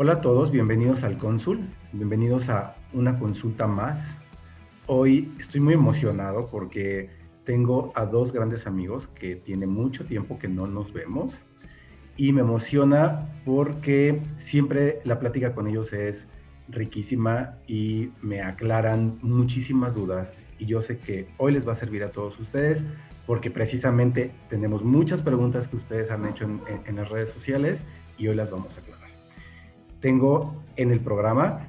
Hola a todos, bienvenidos al Cónsul, bienvenidos a una consulta más. Hoy estoy muy emocionado porque tengo a dos grandes amigos que tiene mucho tiempo que no nos vemos y me emociona porque siempre la plática con ellos es riquísima y me aclaran muchísimas dudas y yo sé que hoy les va a servir a todos ustedes porque precisamente tenemos muchas preguntas que ustedes han hecho en, en las redes sociales y hoy las vamos a aclarar. Tengo en el programa,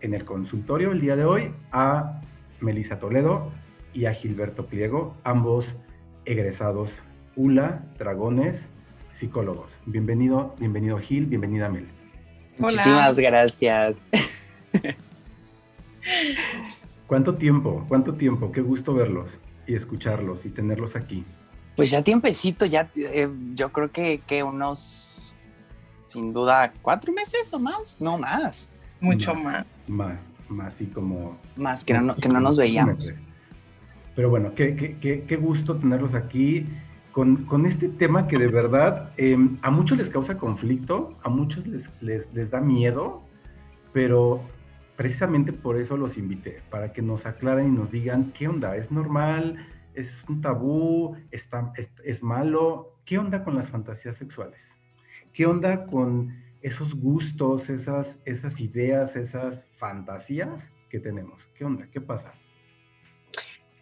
en el consultorio el día de hoy, a Melisa Toledo y a Gilberto Pliego, ambos egresados ULA, Dragones, psicólogos. Bienvenido, bienvenido Gil, bienvenida Mel. Muchísimas gracias. ¿Cuánto tiempo? ¿Cuánto tiempo? Qué gusto verlos y escucharlos y tenerlos aquí. Pues ya tiempecito, ya eh, yo creo que, que unos sin duda cuatro meses o más, no más. Mucho más. Más, más y como... Más, que no, que no nos veíamos. Pero bueno, qué, qué, qué, gusto tenerlos aquí con, con, este tema que de verdad em, a muchos les causa conflicto, a muchos les, les, les da miedo, pero precisamente por eso los invité, para que nos aclaren y nos digan qué onda, es normal, es un tabú, está, es, es malo, qué onda con las fantasías sexuales. ¿Qué onda con esos gustos, esas, esas ideas, esas fantasías que tenemos? ¿Qué onda? ¿Qué pasa?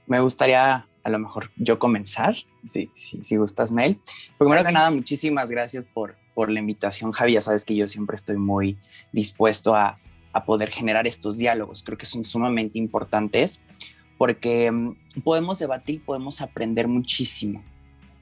Me gustaría a lo mejor yo comenzar, si, si, si gustas, Mel. Primero que nada, muchísimas gracias por, por la invitación, Javi. Ya sabes que yo siempre estoy muy dispuesto a, a poder generar estos diálogos. Creo que son sumamente importantes porque mm, podemos debatir, podemos aprender muchísimo.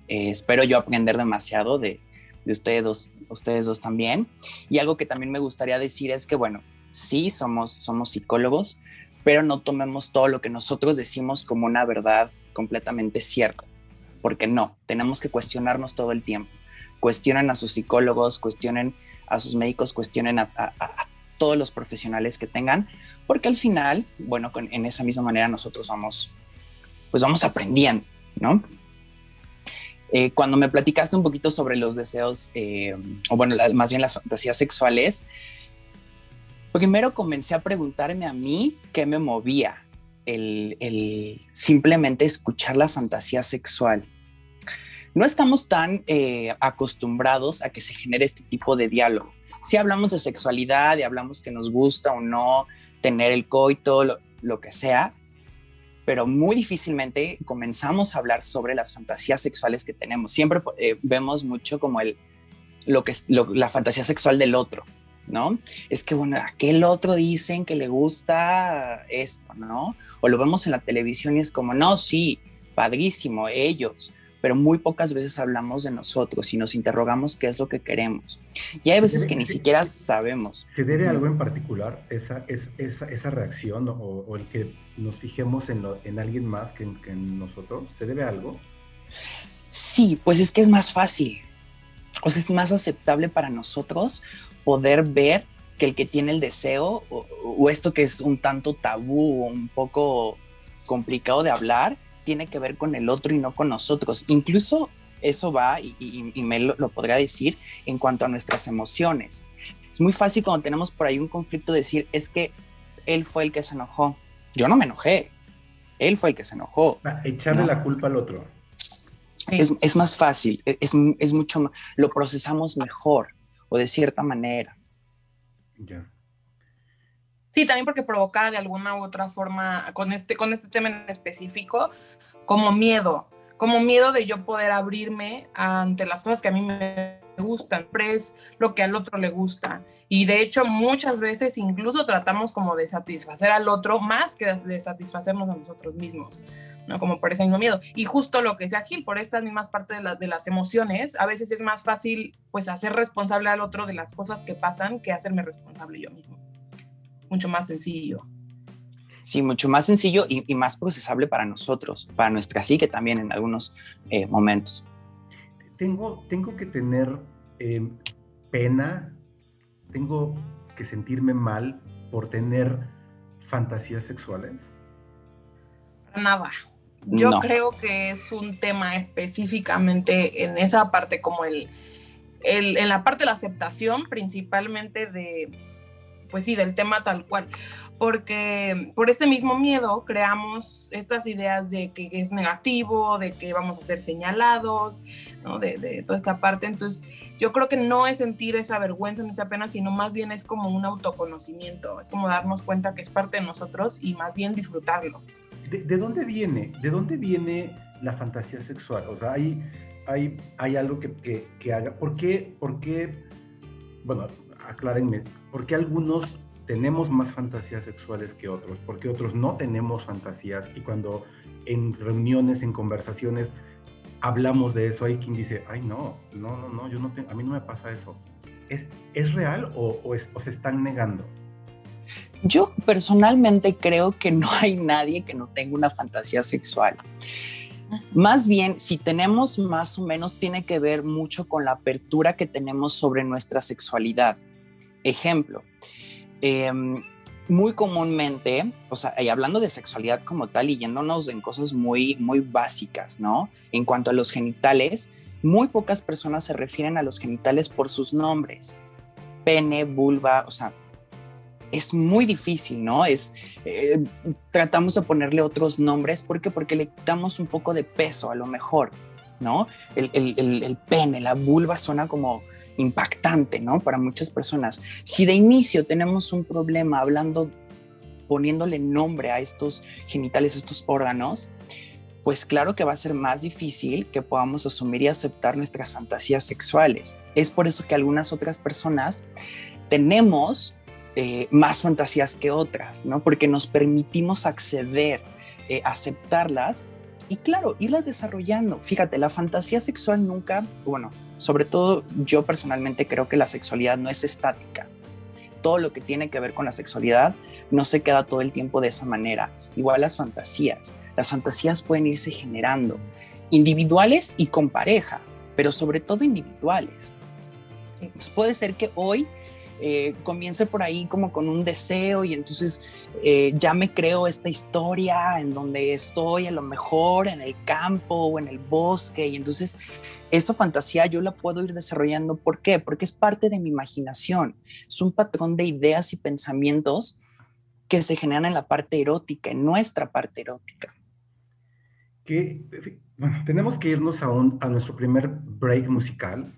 Eh, espero yo aprender demasiado de, de ustedes dos, ustedes dos también. Y algo que también me gustaría decir es que, bueno, sí, somos, somos psicólogos, pero no tomemos todo lo que nosotros decimos como una verdad completamente cierta, porque no, tenemos que cuestionarnos todo el tiempo. Cuestionen a sus psicólogos, cuestionen a sus médicos, cuestionen a, todos los profesionales que tengan, porque al final, bueno, en esa misma manera nosotros vamos, pues vamos aprendiendo, ¿no? Eh, cuando me platicaste un poquito sobre los deseos, eh, o bueno, más bien las fantasías sexuales, primero comencé a preguntarme a mí qué me movía el, simplemente escuchar la fantasía sexual. No estamos tan eh, acostumbrados a que se genere este tipo de diálogo. Si hablamos de sexualidad y hablamos que nos gusta o no tener el coito, lo, lo que sea, pero muy difícilmente comenzamos a hablar sobre las fantasías sexuales que tenemos. Siempre eh, vemos mucho como el, lo que es la fantasía sexual del otro, ¿no? Es que, bueno, aquel otro dicen que le gusta esto, ¿no? O lo vemos en la televisión y es como, no, sí, padrísimo, ellos, pero muy pocas veces hablamos de nosotros y nos interrogamos qué es lo que queremos. Y hay veces que ni siquiera sabemos. ¿Se debe algo en particular esa, esa, esa reacción o, el que nos fijemos en, en alguien más que en, nosotros? ¿Se debe algo? Sí, pues es que es más fácil. O sea, es más aceptable para nosotros poder ver que el que tiene el deseo o, o esto que es un tanto tabú, un poco complicado de hablar, tiene que ver con el otro y no con nosotros. Incluso eso va, y, me lo, podría decir, en cuanto a nuestras emociones. Es muy fácil cuando tenemos por ahí un conflicto decir, es que él fue el que se enojó. Yo no me enojé, él fue el que se enojó. Ah, echarle la culpa al otro. Es, más fácil, es, es mucho lo procesamos mejor o de cierta manera. Ya. Sí, también porque provoca de alguna u otra forma, con este, con este tema en específico, como miedo, como miedo de yo poder abrirme ante las cosas que a mí me gustan, lo que al otro le gusta. Y de hecho muchas veces incluso tratamos como de satisfacer al otro más que de satisfacernos a nosotros mismos. ¿no? Como por ese mismo miedo. Y justo lo que decía Gil, por estas mismas partes de, de, las emociones, a veces es más fácil pues hacer responsable al otro de las cosas que pasan que hacerme responsable yo mismo. Mucho más sencillo. Sí, mucho más sencillo y, y más procesable para nosotros, para nuestra psique también en algunos eh, momentos. Tengo, tengo que tener eh, pena, tengo que sentirme mal por tener fantasías sexuales. Nada. Yo no. creo que es un tema específicamente en esa parte, como el, el, en la parte de la aceptación, principalmente de, pues sí, del tema tal cual. Porque por este mismo miedo creamos estas ideas de que es negativo, de que vamos a ser señalados, ¿no? de, de toda esta parte. Entonces, yo creo que no es sentir esa vergüenza ni esa pena, sino más bien es como un autoconocimiento, es como darnos cuenta que es parte de nosotros y más bien disfrutarlo. ¿De, de dónde viene? ¿De dónde viene la fantasía sexual? O sea, hay, hay, hay algo que, que, que haga. ¿Por qué, ¿Por qué? Bueno, aclárenme. ¿Por qué algunos tenemos más fantasías sexuales que otros? ¿Por qué otros no tenemos fantasías? Y cuando en reuniones, en conversaciones, hablamos de eso, hay quien dice, ay, no, no, no, no, yo no tengo, a mí no me pasa eso. ¿Es, es real o, o, o se están negando? Yo personalmente creo que no hay nadie que no tenga una fantasía sexual. Más bien, si tenemos más o menos, tiene que ver mucho con la apertura que tenemos sobre nuestra sexualidad. Ejemplo, eh, muy comúnmente, o sea, y hablando de sexualidad como tal y yéndonos en cosas muy, muy básicas, ¿no? En cuanto a los genitales, muy pocas personas se refieren a los genitales por sus nombres. Pene, vulva, o sea, es muy difícil, ¿no? Es, eh, tratamos de ponerle otros nombres, ¿por qué? Porque le damos un poco de peso a lo mejor, ¿no? El, el, el, el pene, la vulva suena como impactante, ¿no? Para muchas personas. Si de inicio tenemos un problema hablando, poniéndole nombre a estos genitales, estos órganos, pues claro que va a ser más difícil que podamos asumir y aceptar nuestras fantasías sexuales. Es por eso que algunas otras personas tenemos eh, más fantasías que otras, ¿no? Porque nos permitimos acceder, eh, aceptarlas y claro, irlas desarrollando. Fíjate, la fantasía sexual nunca, bueno, sobre todo yo personalmente creo que la sexualidad no es estática. Todo lo que tiene que ver con la sexualidad no se queda todo el tiempo de esa manera. Igual las fantasías. Las fantasías pueden irse generando, individuales y con pareja, pero sobre todo individuales. Entonces puede ser que hoy eh, comience por ahí como con un deseo y entonces eh, ya me creo esta historia en donde estoy a lo mejor en el campo o en el bosque y entonces esta fantasía yo la puedo ir desarrollando. ¿Por qué? Porque es parte de mi imaginación, es un patrón de ideas y pensamientos que se generan en la parte erótica, en nuestra parte erótica. Que, bueno, tenemos que irnos a, un, a nuestro primer break musical.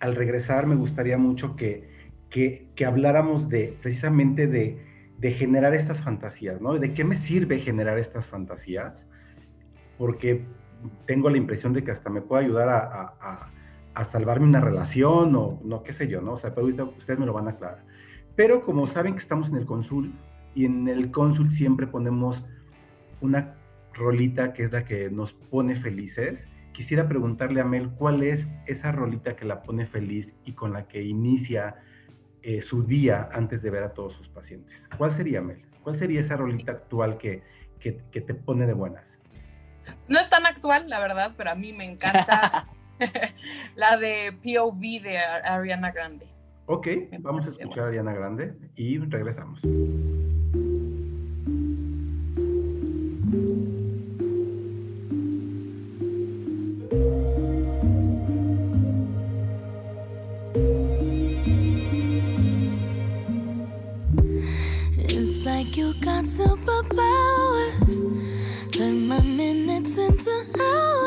Al regresar me gustaría mucho que que, habláramos de precisamente de, generar estas fantasías, ¿no? ¿De qué me sirve generar estas fantasías? Porque tengo la impresión de que hasta me puede ayudar a, a, salvarme una relación o no, qué sé yo, ¿no? O sea, pero ahorita ustedes me lo van a aclarar. Pero como saben que estamos en el consul y en el consul siempre ponemos una rolita que es la que nos pone felices, quisiera preguntarle a Mel cuál es esa rolita que la pone feliz y con la que inicia eh, su día antes de ver a todos sus pacientes. ¿Cuál sería, Mel? ¿Cuál sería esa rolita actual que, que, que te pone de buenas? No es tan actual, la verdad, pero a mí me encanta la de POV de Ariana Grande. Ok, vamos a escuchar a Ariana Grande y regresamos. You got superpowers. Turn my minutes into hours.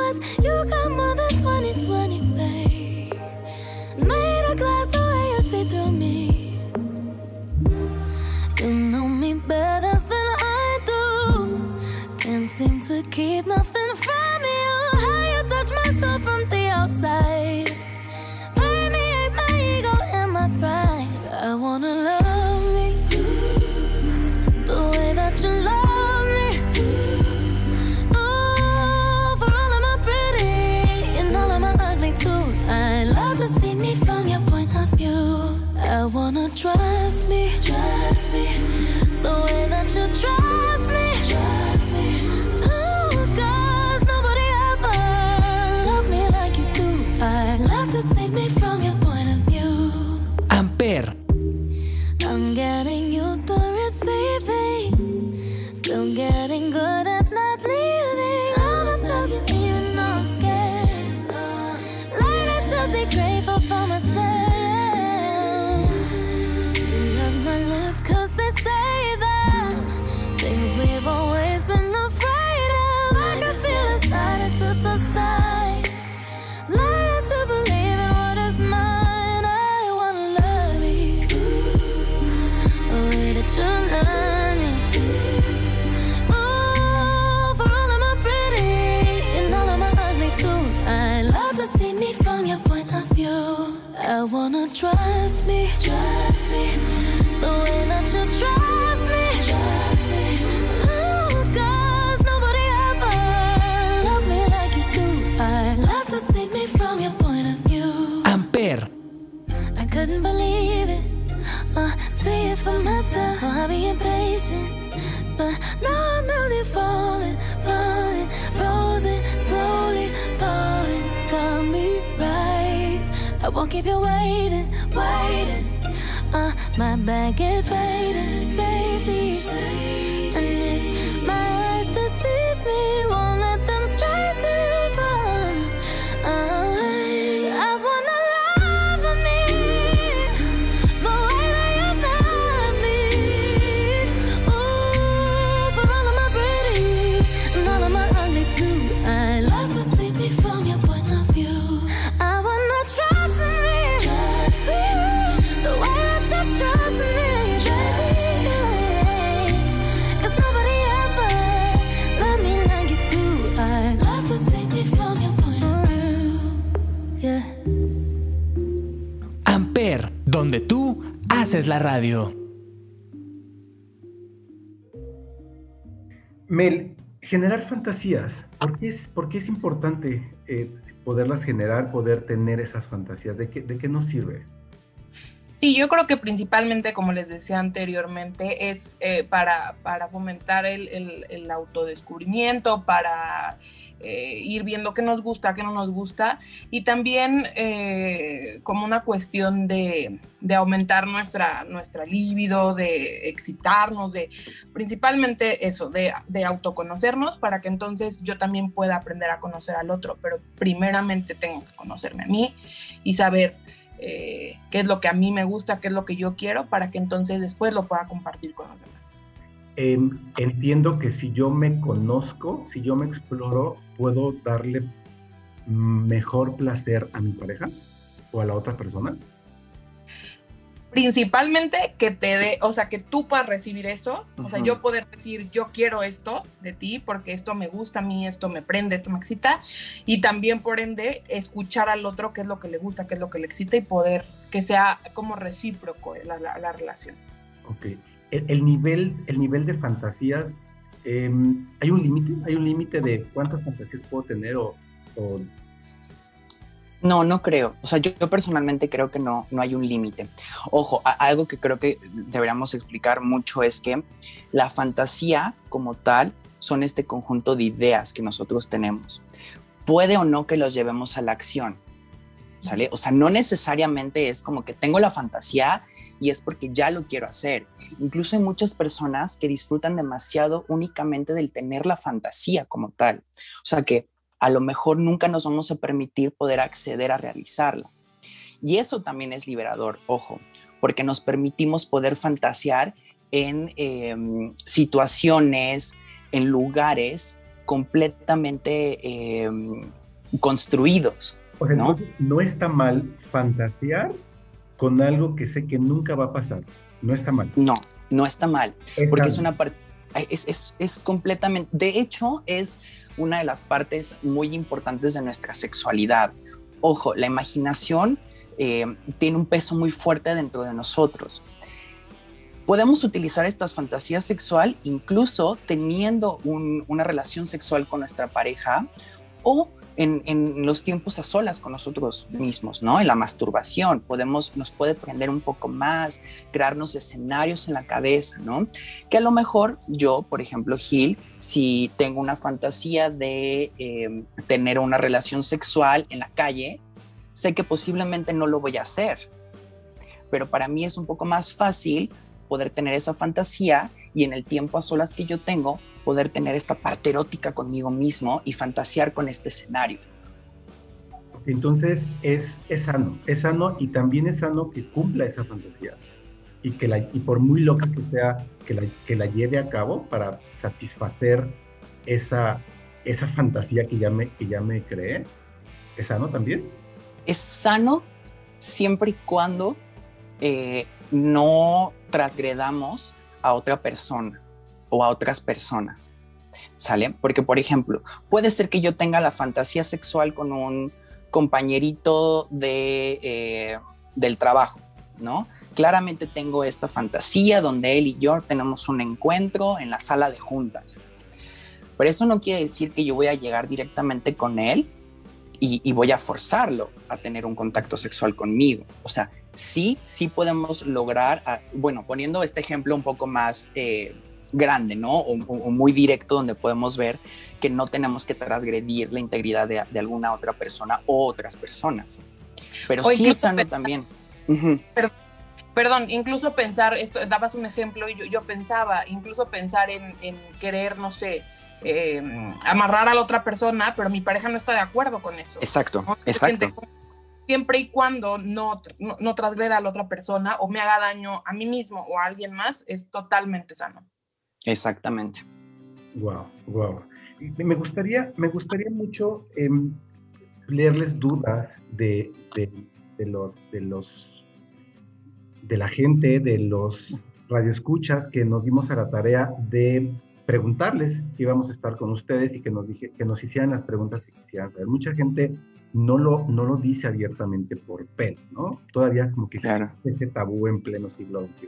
La radio. Mel, generar fantasías. ¿Por qué es, por qué es importante eh, poderlas generar, poder tener esas fantasías? ¿De qué, ¿De qué nos sirve? Sí, yo creo que principalmente, como les decía anteriormente, es eh, para, para fomentar el, el- el autodescubrimiento, para eh, ir viendo qué nos gusta, qué no nos gusta, y también eh, como una cuestión de, aumentar nuestra, nuestra libido, de excitarnos, de principalmente eso, de, de autoconocernos, para que entonces yo también pueda aprender a conocer al otro, pero primeramente tengo que conocerme a mí y saber eh, qué es lo que a mí me gusta, qué es lo que yo quiero, para que entonces después lo pueda compartir con los demás. Em, entiendo que si yo me conozco, si yo me exploro, puedo darle mejor placer a mi pareja o a la otra persona. Principalmente que te dé, o sea, que tú puedas recibir eso, o sea, yo poder decir, yo quiero esto de ti porque esto me gusta a mí, esto me prende, esto me excita, y también por ende escuchar al otro qué es lo que le gusta, qué es lo que le excita y poder que sea como recíproco la, la- la relación. Ok. El, el nivel, el nivel de fantasías, em, ¿hay un límite? ¿Hay un límite de cuántas fantasías puedo tener o, No, no creo. O sea, yo, personalmente creo que no, no hay un límite. Ojo, algo que creo que deberíamos explicar mucho es que la fantasía como tal son este conjunto de ideas que nosotros tenemos. Puede o no que los llevemos a la acción. ¿Sale? O sea, no necesariamente es como que tengo la fantasía y es porque ya lo quiero hacer. Incluso hay muchas personas que disfrutan demasiado únicamente del tener la fantasía como tal. O sea, que a lo mejor nunca nos vamos a permitir poder acceder a realizarla. Y eso también es liberador, ojo, porque nos permitimos poder fantasear en eh, situaciones, en lugares completamente eh, construidos. ¿No? no está mal fantasear con algo que sé que nunca va a pasar. No está mal. No, no está mal. porque es una parte, es, es, es completamente, de hecho es una de las partes muy importantes de nuestra sexualidad. Ojo, la imaginación eh, tiene un peso muy fuerte dentro de nosotros. Podemos utilizar estas fantasías sexual incluso teniendo un- una relación sexual con nuestra pareja o en, los tiempos a solas con nosotros mismos, ¿no? En la masturbación podemos, nos puede prender un poco más, crearnos escenarios en la cabeza, ¿no? Que a lo mejor yo, por ejemplo, Gil, si tengo una fantasía de eh, tener una relación sexual en la calle, sé que posiblemente no lo voy a hacer. Pero para mí es un poco más fácil poder tener esa fantasía y en el tiempo a solas que yo tengo, poder tener esta parte erótica conmigo mismo y fantasear con este escenario. Entonces es, es sano, es sano y también es sano que cumpla esa fantasía y, que la, y por muy loca que sea, que la, que la lleve a cabo para satisfacer esa, esa fantasía que ya, me, que ya me creé. ¿Es sano también? Es sano siempre y cuando eh, no transgredamos a otra persona o a otras personas. ¿Sale? Porque, por ejemplo, puede ser que yo tenga la fantasía sexual con un compañerito de, eh, del trabajo, ¿no? Claramente tengo esta fantasía donde él y yo tenemos un encuentro en la sala de juntas. Pero eso no quiere decir que yo voy a llegar directamente con él y, voy a forzarlo a tener un contacto sexual conmigo. O sea, sí, sí podemos lograr, ah, bueno, poniendo este ejemplo un poco más eh, grande, ¿no? O, muy directo donde podemos ver que no tenemos que transgredir la integridad de, alguna otra persona o otras personas. Pero sí es sano también. Perdón, incluso pensar, esto, dabas un ejemplo y yo, pensaba, incluso pensar en, querer, no sé, em, amarrar a la otra persona, pero mi pareja no está de acuerdo con eso. Exacto, exacto. Siempre y cuando no, no, no, transgreda a la otra persona o me haga daño a mí mismo o a alguien más, es totalmente sano. Exactamente. Wow, wow. Me gustaría, me gustaría mucho em, leerles dudas de, de, los, de los de la gente, de los radioescuchas que nos dimos a la tarea de preguntarles que íbamos a estar con ustedes y que nos, dije, que nos hicieran las preguntas que quisieran saber. Mucha gente no lo, no lo dice abiertamente por pena, ¿no? Todavía como que claro. ese tabú en pleno siglo XXI.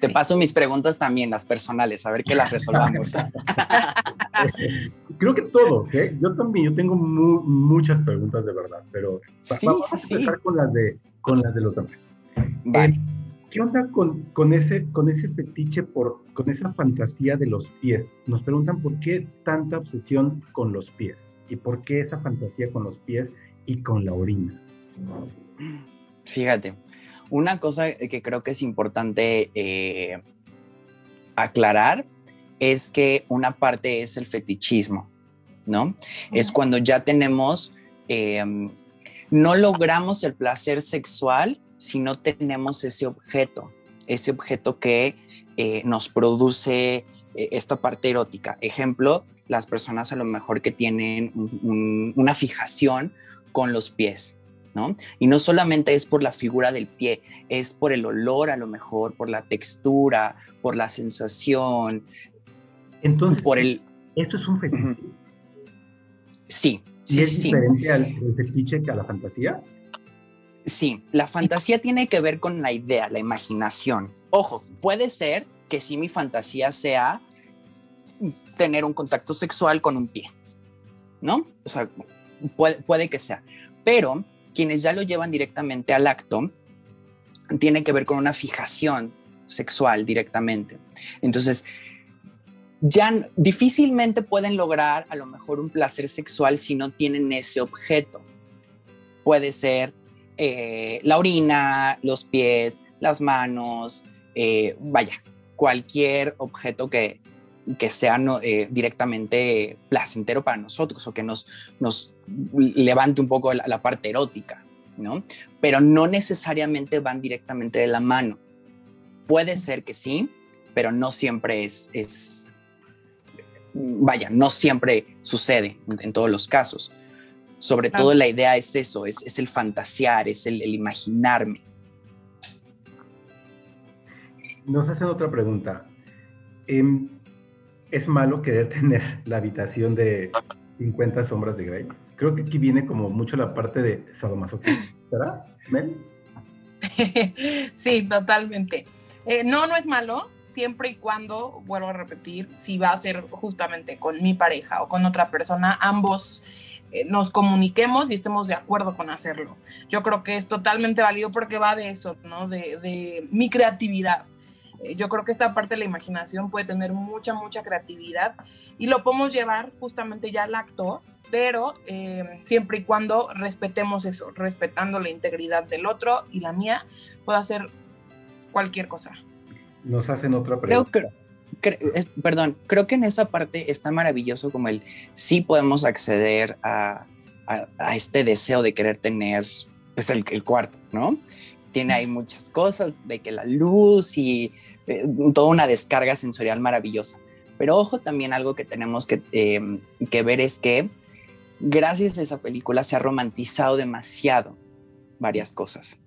Te paso mis preguntas también, las personales, a ver qué las resolvamos. Creo que todos, ¿eh? Yo también, yo tengo muchas preguntas de verdad, pero vamos a empezar con las de, con las de los demás. Eh, ¿Qué onda con, con, ese, con ese fetiche, por, con esa fantasía de los pies? Nos preguntan por qué tanta obsesión con los pies y por qué esa fantasía con los pies y con la orina. Fíjate, una cosa que creo que es importante eh, aclarar es que una parte es el fetichismo, ¿no? Es cuando ya tenemos, em, no logramos el placer sexual si no tenemos ese objeto, ese objeto que eh, nos produce eh, esta parte erótica. Ejemplo, las personas a lo mejor que tienen una fijación con los pies, ¿no? Y no solamente es por la figura del pie, es por el olor a lo mejor, por la textura, por la sensación. Entonces, por el... ¿esto es un fetiche? Sí, sí, ¿Y es diferente al fetiche que a la fantasía? Sí, la fantasía tiene que ver con la idea, la imaginación. Ojo, puede ser que sí mi fantasía sea tener un contacto sexual con un pie, ¿no? O sea, puede, que sea. Pero quienes ya lo llevan directamente al acto, tiene que ver con una fijación sexual directamente. Entonces, ya difícilmente pueden lograr a lo mejor un placer sexual si no tienen ese objeto. Puede ser eh, la orina, los pies, las manos, eh, vaya, cualquier objeto que, que sea eh, directamente placentero para nosotros o que nos, nos levante un poco la, parte erótica, ¿no? Pero no necesariamente van directamente de la mano. Puede ser que sí, pero no siempre es, es vaya, no siempre sucede en todos los casos. Sobre todo la idea es eso, es, el fantasear, es el, imaginarme. Nos hacen otra pregunta. Em, ¿Es malo querer tener la habitación de 50 sombras de Grey? Creo que aquí viene como mucho la parte de sadomasoquismo, ¿verdad, Mel? sí, totalmente. Eh, no, no es malo, siempre y cuando, vuelvo a repetir, si va a ser justamente con mi pareja o con otra persona, ambos nos comuniquemos y estemos de acuerdo con hacerlo. Yo creo que es totalmente válido porque va de eso, ¿no? De, mi creatividad. Eh, yo creo que esta parte de la imaginación puede tener mucha, mucha creatividad y lo podemos llevar justamente ya al acto, pero eh, siempre y cuando respetemos eso, respetando la integridad del otro y la mía, puedo hacer cualquier cosa. Nos hacen otra pregunta. Perdón, creo que en esa parte está maravilloso como el sí podemos acceder a, este deseo de querer tener pues el, cuarto, ¿no? Tiene ahí muchas cosas, de que la luz y eh, toda una descarga sensorial maravillosa. Pero ojo también algo que tenemos que, em, que ver es que gracias a esa película se ha romantizado demasiado varias cosas.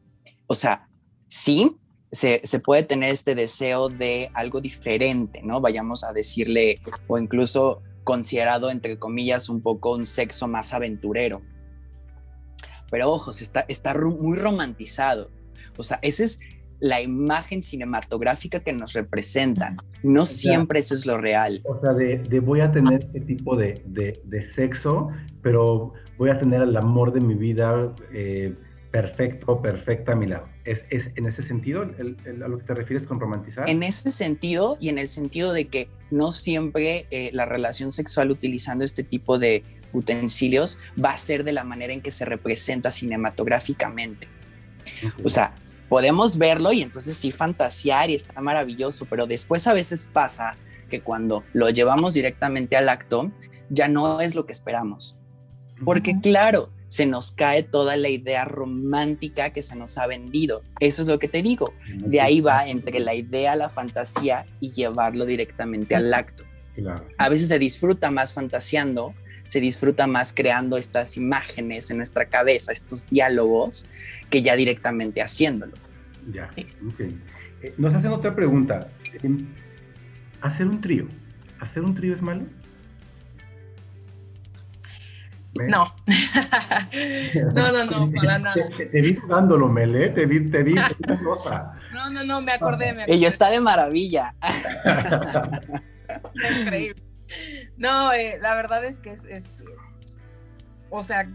O sea, sí, se, puede tener este deseo de algo diferente, ¿no? Vayamos a decirle, o incluso considerado, entre comillas, un poco un sexo más aventurero. Pero ojo, está, está muy romantizado. O sea, esa es la imagen cinematográfica que nos representan. No siempre eso es lo real. O sea, de, voy a tener este tipo de, sexo, pero voy a tener el amor de mi vida eh, perfecto, perfecta a mi lado. ¿Es, en ese sentido a lo que te refieres con romantizar? En ese sentido y en el sentido de que no siempre eh, la relación sexual utilizando este tipo de utensilios va a ser de la manera en que se representa cinematográficamente. O sea, podemos verlo y entonces sí fantasear y está maravilloso, pero después a veces pasa que cuando lo llevamos directamente al acto, ya no es lo que esperamos. Porque claro, se nos cae toda la idea romántica que se nos ha vendido. Eso es lo que te digo. De ahí va entre la idea, la fantasía y llevarlo directamente al acto. A veces se disfruta más fantaseando, se disfruta más creando estas imágenes en nuestra cabeza, estos diálogos, que ya directamente haciéndolo. Ya, ok. Eh, nos hacen otra pregunta. Em, ¿Hacer un trío? ¿Hacer un trío es malo? No. no, no, no, para nada. Te, vi jugándolo, Mel, Te vi, te vi, cosa. No, no, no, me acordé, me acordé. Ella está de maravilla. Increíble. No, eh, la verdad es que es, o sea,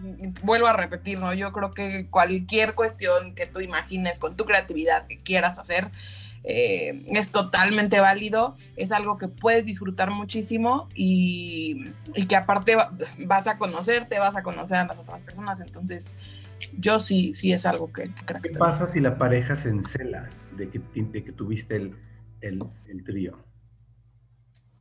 vuelvo a repetir, ¿no? Yo creo que cualquier cuestión que tú imagines con tu creatividad que quieras hacer, eh, es totalmente válido, es algo que puedes disfrutar muchísimo y, que aparte vas a conocerte, vas a conocer a las otras personas, entonces yo sí, sí es algo que, creo que... ¿Qué pasa si la pareja se encela de que, que tuviste el, el, el trío?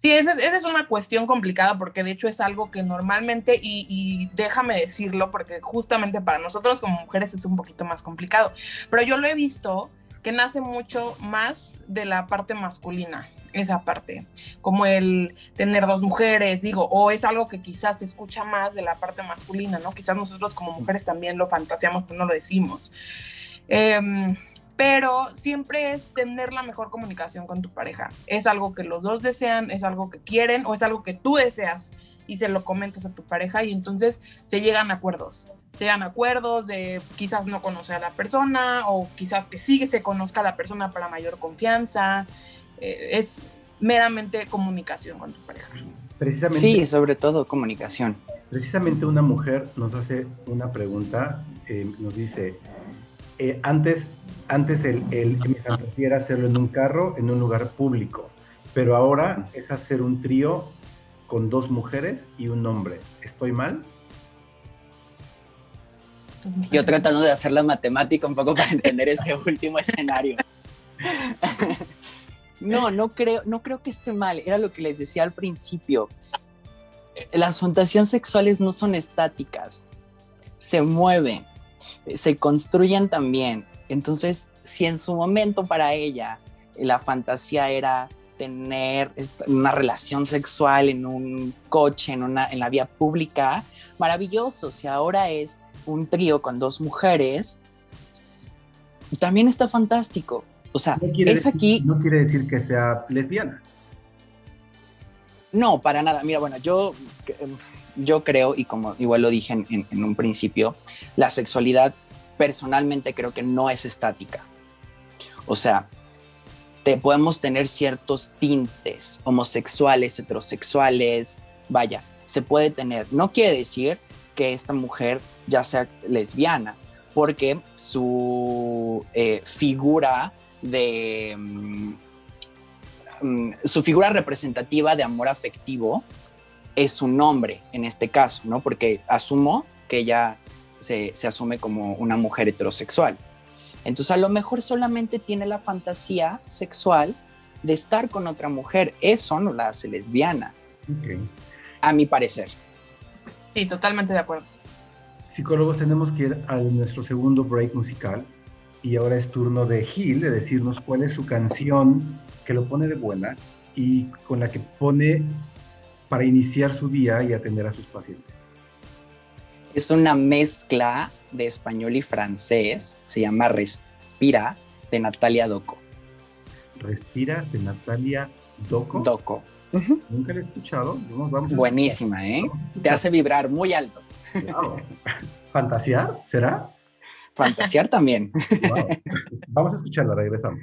Sí, esa es, una cuestión complicada porque de hecho es algo que normalmente, y, y, déjame decirlo, porque justamente para nosotros como mujeres es un poquito más complicado, pero yo lo he visto que nace mucho más de la parte masculina, esa parte, como el tener dos mujeres, digo, o es algo que quizás se escucha más de la parte masculina, ¿no? Quizás nosotros como mujeres también lo fantaseamos, pero no lo decimos. Em, pero siempre es tener la mejor comunicación con tu pareja. Es algo que los dos desean, es algo que quieren o es algo que tú deseas y se lo comentas a tu pareja y entonces se llegan a acuerdos. Se llegan a acuerdos de quizás no conocer a la persona o quizás que sí se conozca a la persona para mayor confianza. Eh, es meramente comunicación con tu pareja. Precisamente, sí, sobre todo comunicación. Precisamente una mujer nos hace una pregunta, eh, nos dice, eh, antes, antes el, el, mi fantasía era hacerlo en un carro, en un lugar público, pero ahora es hacer un trío con dos mujeres y un hombre. ¿Estoy mal? Yo tratando de hacer la matemática un poco para entender ese último escenario. No, no creo, no creo que esté mal. Era lo que les decía al principio. Las fantasías sexuales no son estáticas, se mueven, se construyen también. Entonces, si en su momento para ella la fantasía era tener una relación sexual en un coche, en, una, en la vía pública, maravilloso. Si ahora es un trío con dos mujeres, también está fantástico. O sea, es aquí... No quiere decir que sea lesbiana. No, para nada. Mira, bueno, yo, yo creo, y como igual lo dije en, en un principio, la sexualidad personalmente creo que no es estática. O sea, podemos tener ciertos tintes homosexuales, heterosexuales, vaya, se puede tener. No quiere decir que esta mujer ya sea lesbiana, porque su eh, figura de... Mm, mm, su figura representativa de amor afectivo es un hombre en este caso, ¿no? Porque asumo que ella se, se asume como una mujer heterosexual. Entonces a lo mejor solamente tiene la fantasía sexual de estar con otra mujer. Eso no la hace lesbiana. A mi parecer. Sí, totalmente de acuerdo. Psicólogos, tenemos que ir a nuestro segundo break musical y ahora es turno de Gil de decirnos cuál es su canción que lo pone de buena y con la que pone para iniciar su día y atender a sus pacientes. Es una mezcla de español y francés, se llama Respira de Natalia Doco. Respira de Natalia Doco. Doco. Nunca la he escuchado. Buenísima, ¿eh? Te hace vibrar muy alto. ¿Fantasear? ¿Será? Fantasear también. Vamos a escucharla, regresamos.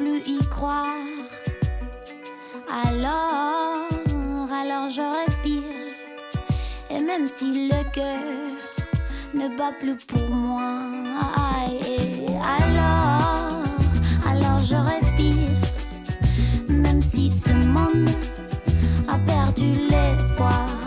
plus y croire. Alors, alors je respire. Et même si le cœur ne bat plus pour moi, et alors, alors je respire. Même si ce monde a perdu l'espoir.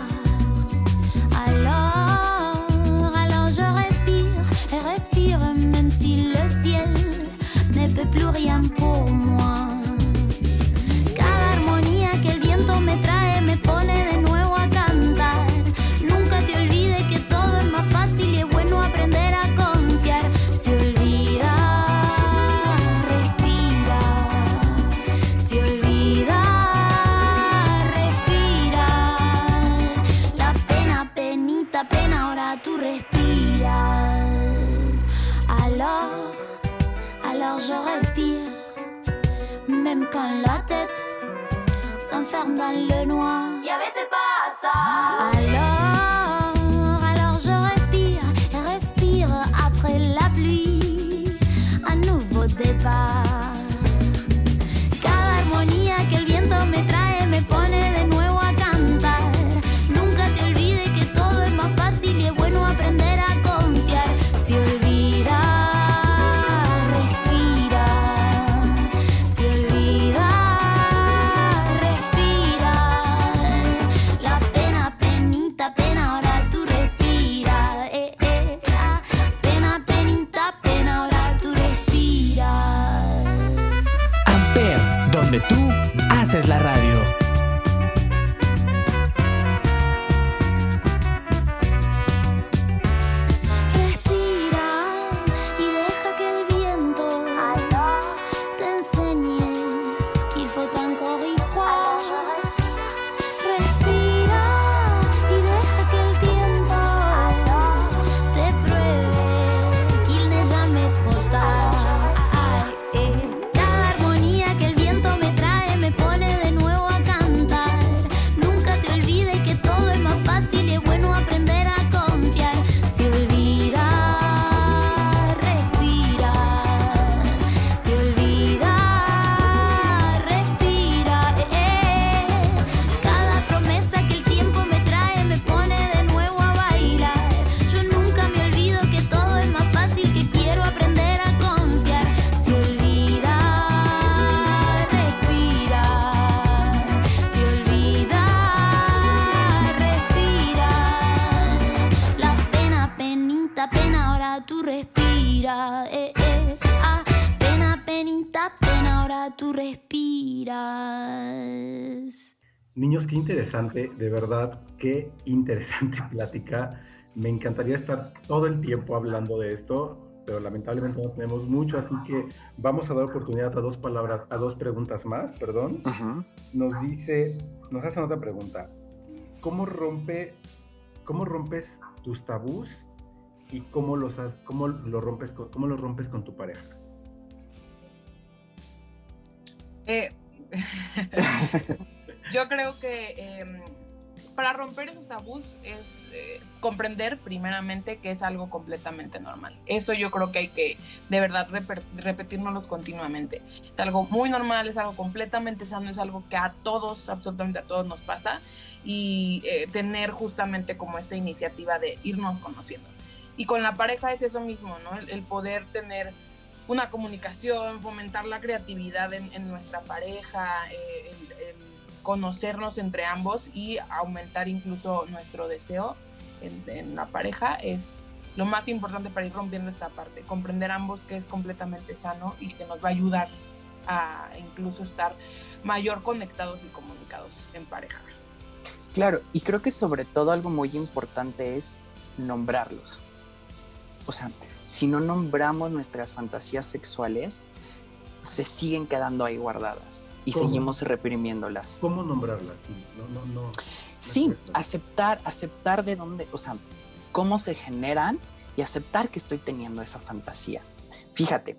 Interesante, de verdad, qué interesante plática. Me encantaría estar todo el tiempo hablando de esto, pero lamentablemente no tenemos mucho, así que vamos a dar oportunidad a dos palabras, a dos preguntas más, perdón. Nos dice, nos hacen otra pregunta. ¿Cómo rompe, cómo rompes tus tabús y cómo los cómo lo rompes con, cómo lo rompes con tu pareja? Eh, yo creo que em, para romper esos tabús es eh, comprender primeramente que es algo completamente normal. Eso yo creo que hay que de verdad repetirnos continuamente. Es algo muy normal, es algo completamente sano, es algo que a todos, absolutamente a todos nos pasa y eh, tener justamente como esta iniciativa de irnos conociendo. Y con la pareja es eso mismo, ¿no? El, poder tener una comunicación, fomentar la creatividad en, nuestra pareja, eh, conocernos entre ambos y aumentar incluso nuestro deseo en, la pareja es lo más importante para ir rompiendo esta parte, comprender ambos que es completamente sano y que nos va a ayudar a incluso estar mayor conectados y comunicados en pareja. Claro, y creo que sobre todo algo muy importante es nombrarlos. O sea, si no nombramos nuestras fantasías sexuales, se siguen quedando ahí guardadas y seguimos reprimiéndolas. ¿Cómo nombrarlas? No, no, no, sí, aceptar, aceptar de dónde, o sea, cómo se generan y aceptar que estoy teniendo esa fantasía. Fíjate,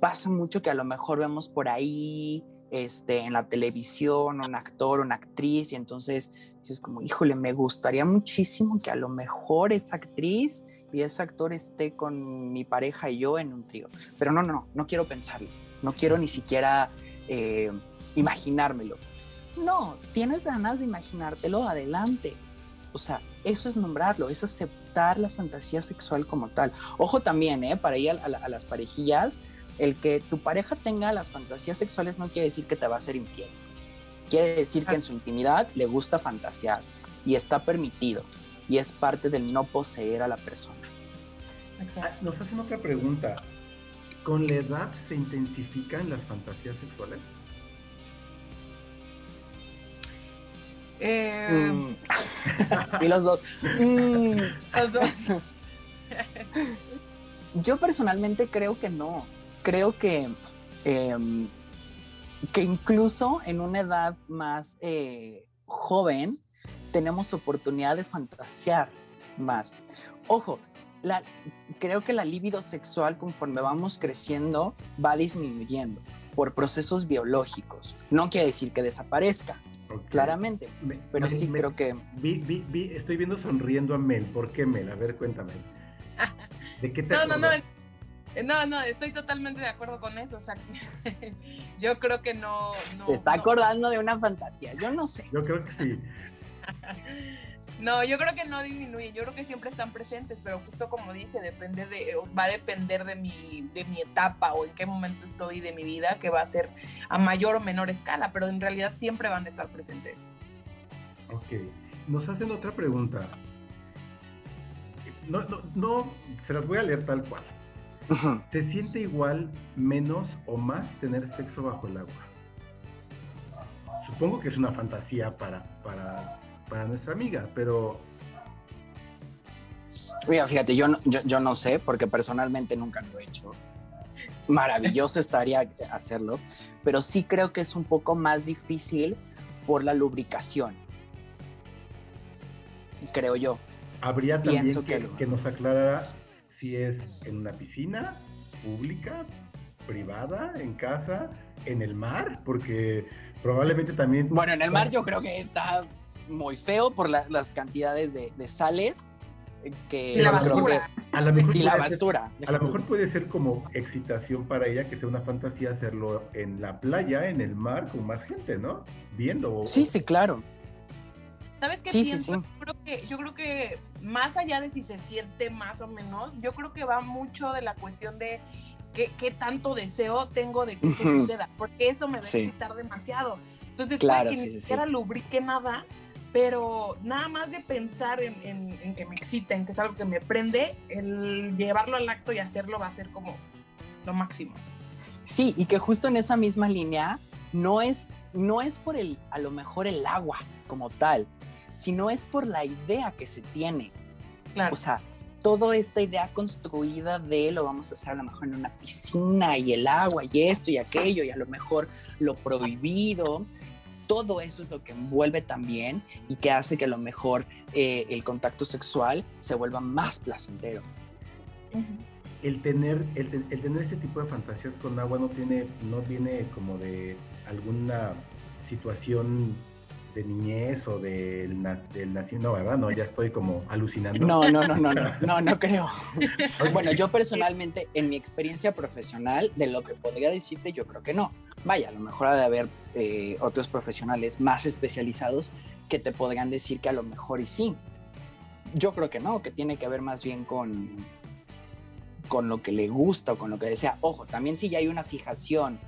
pasa mucho que a lo mejor vemos por ahí este, en la televisión un actor, una actriz, y entonces dices como, híjole, me gustaría muchísimo que a lo mejor esa actriz y ese actor esté con mi pareja y yo en un trío. Pero no, no, no quiero pensarlo, no quiero ni siquiera eh, imaginármelo. No, tienes ganas de imaginártelo, adelante. O sea, eso es nombrarlo, es aceptar la fantasía sexual como tal. Ojo también, ¿eh? Para ir a, a las parejillas, el que tu pareja tenga las fantasías sexuales no quiere decir que te va a ser infiel. Quiere decir que en su intimidad le gusta fantasear y está permitido y es parte del no poseer a la persona. Ah, nos hacen otra pregunta. ¿Con la edad se intensifican las fantasías sexuales? Eh, mm. y los dos. Mm. Los dos. Yo personalmente creo que no. Creo que, em, que incluso en una edad más eh, joven, tenemos oportunidad de fantasear más. Ojo, la, creo que la libido sexual conforme vamos creciendo va disminuyendo por procesos biológicos. No quiere decir que desaparezca, claramente, pero sí creo que... estoy viendo sonriendo a Mel. ¿Por qué Mel? A ver, cuéntame. ¿De qué te no, no, no. No, no, estoy totalmente de acuerdo con eso. O sea, yo creo que no. no Se está acordando de una fantasía. Yo no sé. Yo creo que sí. No, yo creo que no disminuye, yo creo que siempre están presentes, pero justo como dice, depende de, va a depender de mi, de mi etapa o en qué momento estoy de mi vida, que va a ser a mayor o menor escala, pero en realidad siempre van a estar presentes. Ok, nos hacen otra pregunta. No, no, no, se las voy a leer tal cual. ¿Se siente igual, menos o más tener sexo bajo el agua? Supongo que es una fantasía para, para, para nuestra amiga, pero... Mira, fíjate, yo no, yo, no sé, porque personalmente nunca lo he hecho. Maravilloso estaría hacerlo, pero sí creo que es un poco más difícil por la lubricación. Creo yo. Habría también que, que, nos aclarara si es en una piscina pública, privada, en casa, en el mar, porque probablemente también... Bueno, en el mar yo creo que está muy feo por las cantidades de, sales que... Y la basura. a lo mejor y la basura. a lo mejor puede ser como excitación para ella, que sea una fantasía hacerlo en la playa, en el mar, con más gente, ¿no? Viendo. Sí, sí, claro. ¿Sabes qué pienso? Yo, creo que, yo creo que más allá de si se siente más o menos, yo creo que va mucho de la cuestión de qué, tanto deseo tengo de que eso suceda, porque eso me va a excitar demasiado. Entonces, claro, que ni siquiera lubrique nada, pero nada más de pensar en, que me excita, en que es algo que me prende, el llevarlo al acto y hacerlo va a ser como lo máximo. Sí, y que justo en esa misma línea no es, no es por el, a lo mejor el agua como tal, sino es por la idea que se tiene o sea, toda esta idea construida de lo vamos a hacer a lo mejor en una piscina y el agua y esto y aquello y a lo mejor lo prohibido, todo eso es lo que envuelve también y que hace que a lo mejor eh, el contacto sexual se vuelva más placentero. El tener, el, tener ese tipo de fantasías con agua no tiene, no tiene como de alguna situación de niñez o del, del nacimiento, no, ¿verdad? No, ya estoy como alucinando. No, no, no, no, no, no, no creo. bueno, yo personalmente, en mi experiencia profesional, de lo que podría decirte, yo creo que no. Vaya, a lo mejor ha de haber eh, otros profesionales más especializados que te podrían decir que a lo mejor y sí. Yo creo que no, que tiene que ver más bien con, con lo que le gusta o con lo que desea. Ojo, también si ya hay una fijación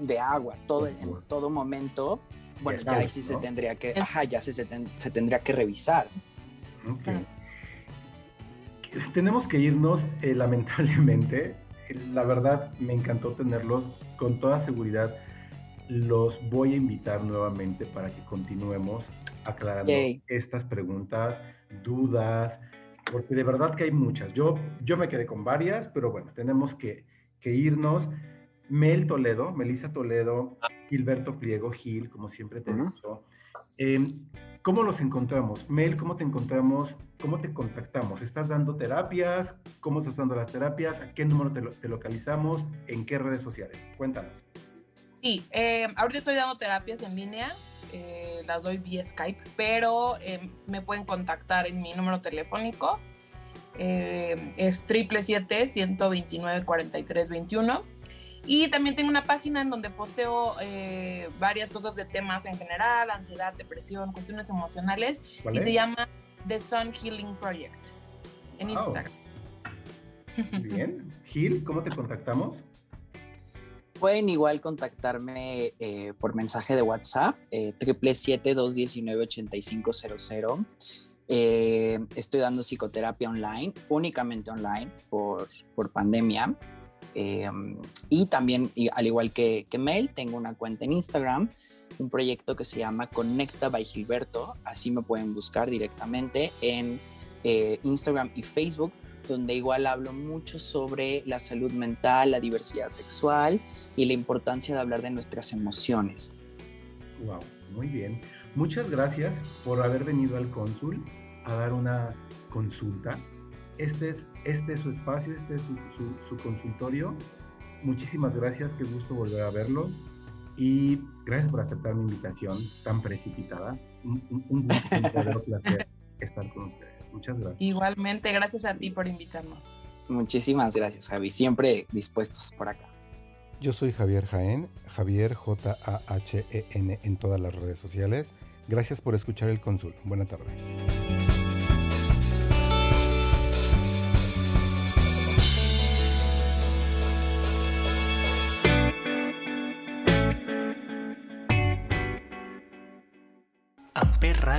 de agua todo en todo momento, bueno, ya ahí sí se tendría que, ajá, ya se, se, tendría que revisar. Tenemos que irnos, eh, lamentablemente. La verdad, me encantó tenerlos. Con toda seguridad, los voy a invitar nuevamente para que continuemos aclarando estas preguntas, dudas, porque de verdad que hay muchas. Yo, yo me quedé con varias, pero bueno, tenemos que, que irnos. Mel Toledo, Melissa Toledo, Gilberto Pliego, Gil, como siempre te digo. Em, ¿Cómo los encontramos? Mel, ¿cómo te encontramos? ¿Cómo te contactamos? ¿Estás dando terapias? ¿Cómo estás dando las terapias? ¿A qué número te, localizamos? ¿En qué redes sociales? Cuéntanos. Sí, em, ahorita estoy dando terapias en línea, eh, las doy vía Skype, pero em, me pueden contactar en mi número telefónico. es triple 129 43 21 y también tengo una página en donde posteo eh, varias cosas de temas en general, ansiedad, depresión, cuestiones emocionales. Y se llama The Sun Healing Project en Instagram. Bien. Gil, ¿cómo te contactamos? Pueden igual contactarme eh, por mensaje de WhatsApp, eh, 777-219-8500. Eh, estoy dando psicoterapia online, únicamente online por, por pandemia. Em, y también, al igual que, que Mel, tengo una cuenta en Instagram, un proyecto que se llama Conecta by Gilberto. Así me pueden buscar directamente en eh, Instagram y Facebook, donde igual hablo mucho sobre la salud mental, la diversidad sexual y la importancia de hablar de nuestras emociones. Wow, muy bien. Muchas gracias por haber venido al cónsul a dar una consulta. Este es este es su espacio, este es su, consultorio. Muchísimas gracias, qué gusto volver a verlo. Y gracias por aceptar mi invitación tan precipitada. Un, un, un placer estar con ustedes. Muchas gracias. Igualmente, gracias a ti por invitarnos. Muchísimas gracias, Javi. Siempre dispuestos por acá. Yo soy Javier Jaén, Javier J-A-H-E-N en todas las redes sociales. Gracias por escuchar el Consul. Buena tarde.